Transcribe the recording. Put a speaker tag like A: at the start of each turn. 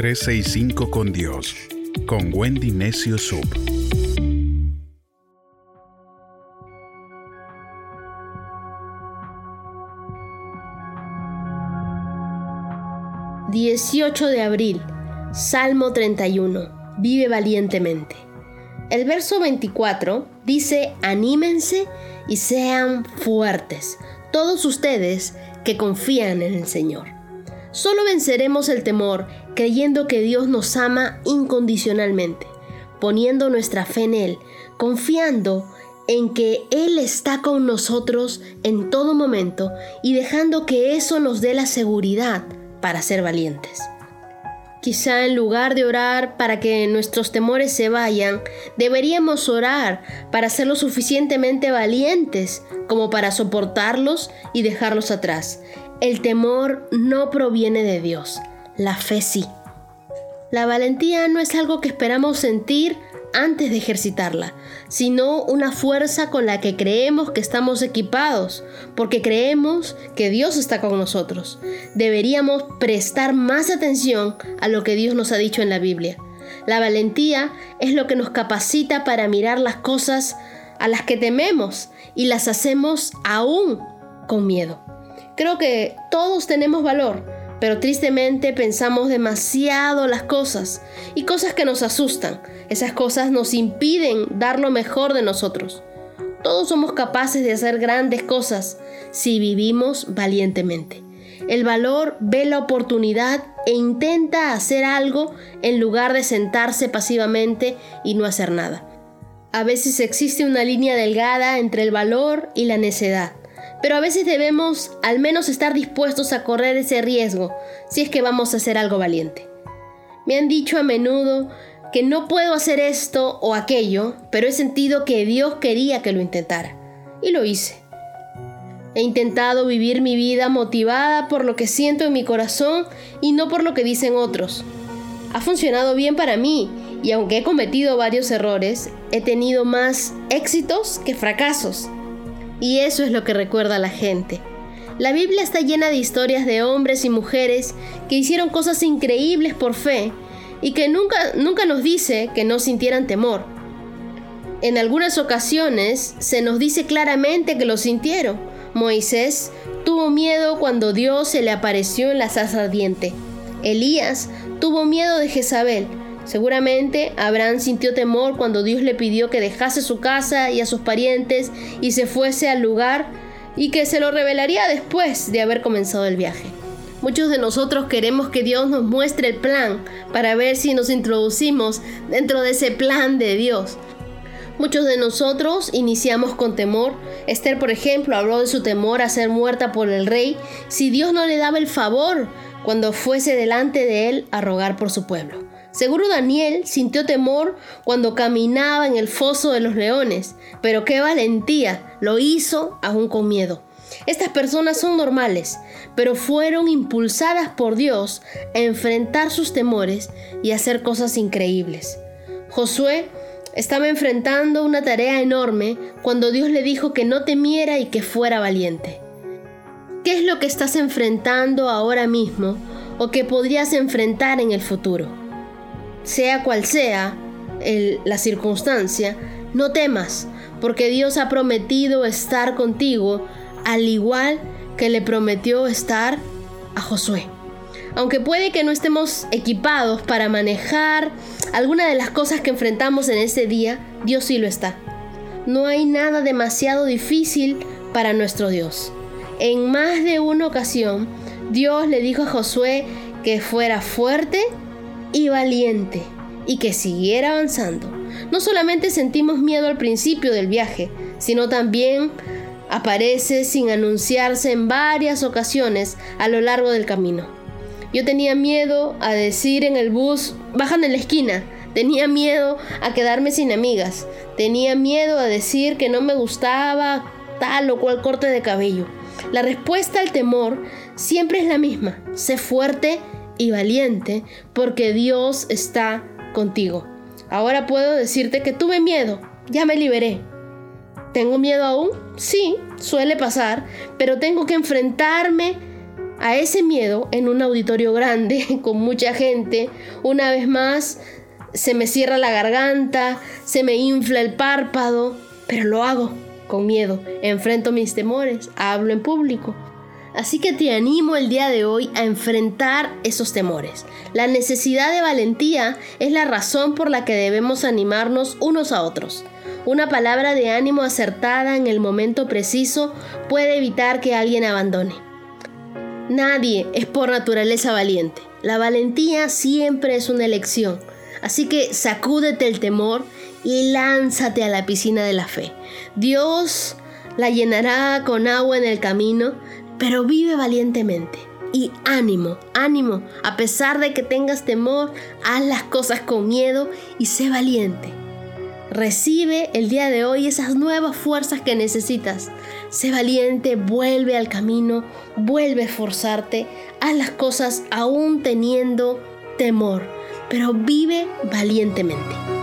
A: 365 con Dios, con Wendy Necio Sub.
B: ...18 de abril... ...Salmo 31... ...vive valientemente... El verso 24 dice, anímense y sean fuertes, todos ustedes que confían en el Señor. Solo venceremos el temor creyendo que Dios nos ama incondicionalmente, poniendo nuestra fe en Él, confiando en que Él está con nosotros en todo momento y dejando que eso nos dé la seguridad para ser valientes. Quizá en lugar de orar para que nuestros temores se vayan, deberíamos orar para ser lo suficientemente valientes como para soportarlos y dejarlos atrás. El temor no proviene de Dios, la fe sí. La valentía no es algo que esperamos sentir antes de ejercitarla, sino una fuerza con la que creemos que estamos equipados, porque creemos que Dios está con nosotros. Deberíamos prestar más atención a lo que Dios nos ha dicho en la Biblia. La valentía es lo que nos capacita para mirar las cosas a las que tememos y las hacemos aún con miedo. Creo que todos tenemos valor, pero tristemente pensamos demasiado las cosas y cosas que nos asustan. Esas cosas nos impiden dar lo mejor de nosotros. Todos somos capaces de hacer grandes cosas si vivimos valientemente. El valor ve la oportunidad e intenta hacer algo en lugar de sentarse pasivamente y no hacer nada. A veces existe una línea delgada entre el valor y la necedad pero a veces debemos al menos estar dispuestos a correr ese riesgo si es que vamos a hacer algo valiente. Me han dicho a menudo que no puedo hacer esto o aquello, pero he sentido que Dios quería que lo intentara. Y lo hice. He intentado vivir mi vida motivada por lo que siento en mi corazón y no por lo que dicen otros. Ha funcionado bien para mí y aunque he cometido varios errores, he tenido más éxitos que fracasos. Y eso es lo que recuerda a la gente. La Biblia está llena de historias de hombres y mujeres que hicieron cosas increíbles por fe y que nunca, nunca nos dice que no sintieran temor. En algunas ocasiones se nos dice claramente que lo sintieron. Moisés tuvo miedo cuando Dios se le apareció en la salsa ardiente. Elías tuvo miedo de Jezabel Seguramente Abraham sintió temor cuando Dios le pidió que dejase su casa y a sus parientes y se fuese al lugar y que se lo revelaría después de haber comenzado el viaje. Muchos de nosotros queremos que Dios nos muestre el plan para ver si nos introducimos dentro de ese plan de Dios. Muchos de nosotros iniciamos con temor. Esther, por ejemplo, habló de su temor a ser muerta por el rey si Dios no le daba el favor cuando fuese delante de él a rogar por su pueblo. Seguro Daniel sintió temor cuando caminaba en el foso de los leones, pero qué valentía, lo hizo aún con miedo. Estas personas son normales, pero fueron impulsadas por Dios a enfrentar sus temores y hacer cosas increíbles. Josué estaba enfrentando una tarea enorme cuando Dios le dijo que no temiera y que fuera valiente. ¿Qué es lo que estás enfrentando ahora mismo o que podrías enfrentar en el futuro? Sea cual sea la circunstancia, no temas, porque Dios ha prometido estar contigo al igual que le prometió estar a Josué. Aunque puede que no estemos equipados para manejar alguna de las cosas que enfrentamos en ese día, Dios sí lo está. No hay nada demasiado difícil para nuestro Dios. En más de una ocasión, Dios le dijo a Josué que fuera fuerte y valiente y que siguiera avanzando. No solamente sentimos miedo al principio del viaje, sino también aparece sin anunciarse en varias ocasiones a lo largo del camino. Yo tenía miedo a decir en el bus, bajan en la esquina. Tenía miedo a quedarme sin amigas. Tenía miedo a decir que no me gustaba tal o cual corte de cabello. La respuesta al temor siempre es la misma. Sé fuerte y valiente porque Dios está contigo. Ahora puedo decirte que tuve miedo, ya me liberé. ¿Tengo miedo aún? Sí, suele pasar, pero tengo que enfrentarme a ese miedo en un auditorio grande, con mucha gente, una vez más se me cierra la garganta, se me infla el párpado, pero lo hago con miedo, enfrento mis temores, hablo en público. Así que te animo el día de hoy a enfrentar esos temores. La necesidad de valentía es la razón por la que debemos animarnos unos a otros. Una palabra de ánimo acertada en el momento preciso puede evitar que alguien abandone. Nadie es por naturaleza valiente. La valentía siempre es una elección. Así que sacúdete el temor y lánzate a la piscina de la fe. Dios la llenará con agua en el camino, pero vive valientemente. Y ánimo, ánimo, a pesar de que tengas temor, haz las cosas con miedo y sé valiente. Recibe el día de hoy esas nuevas fuerzas que necesitas. Sé valiente, vuelve al camino, vuelve a esforzarte, haz las cosas aún teniendo temor, pero vive valientemente.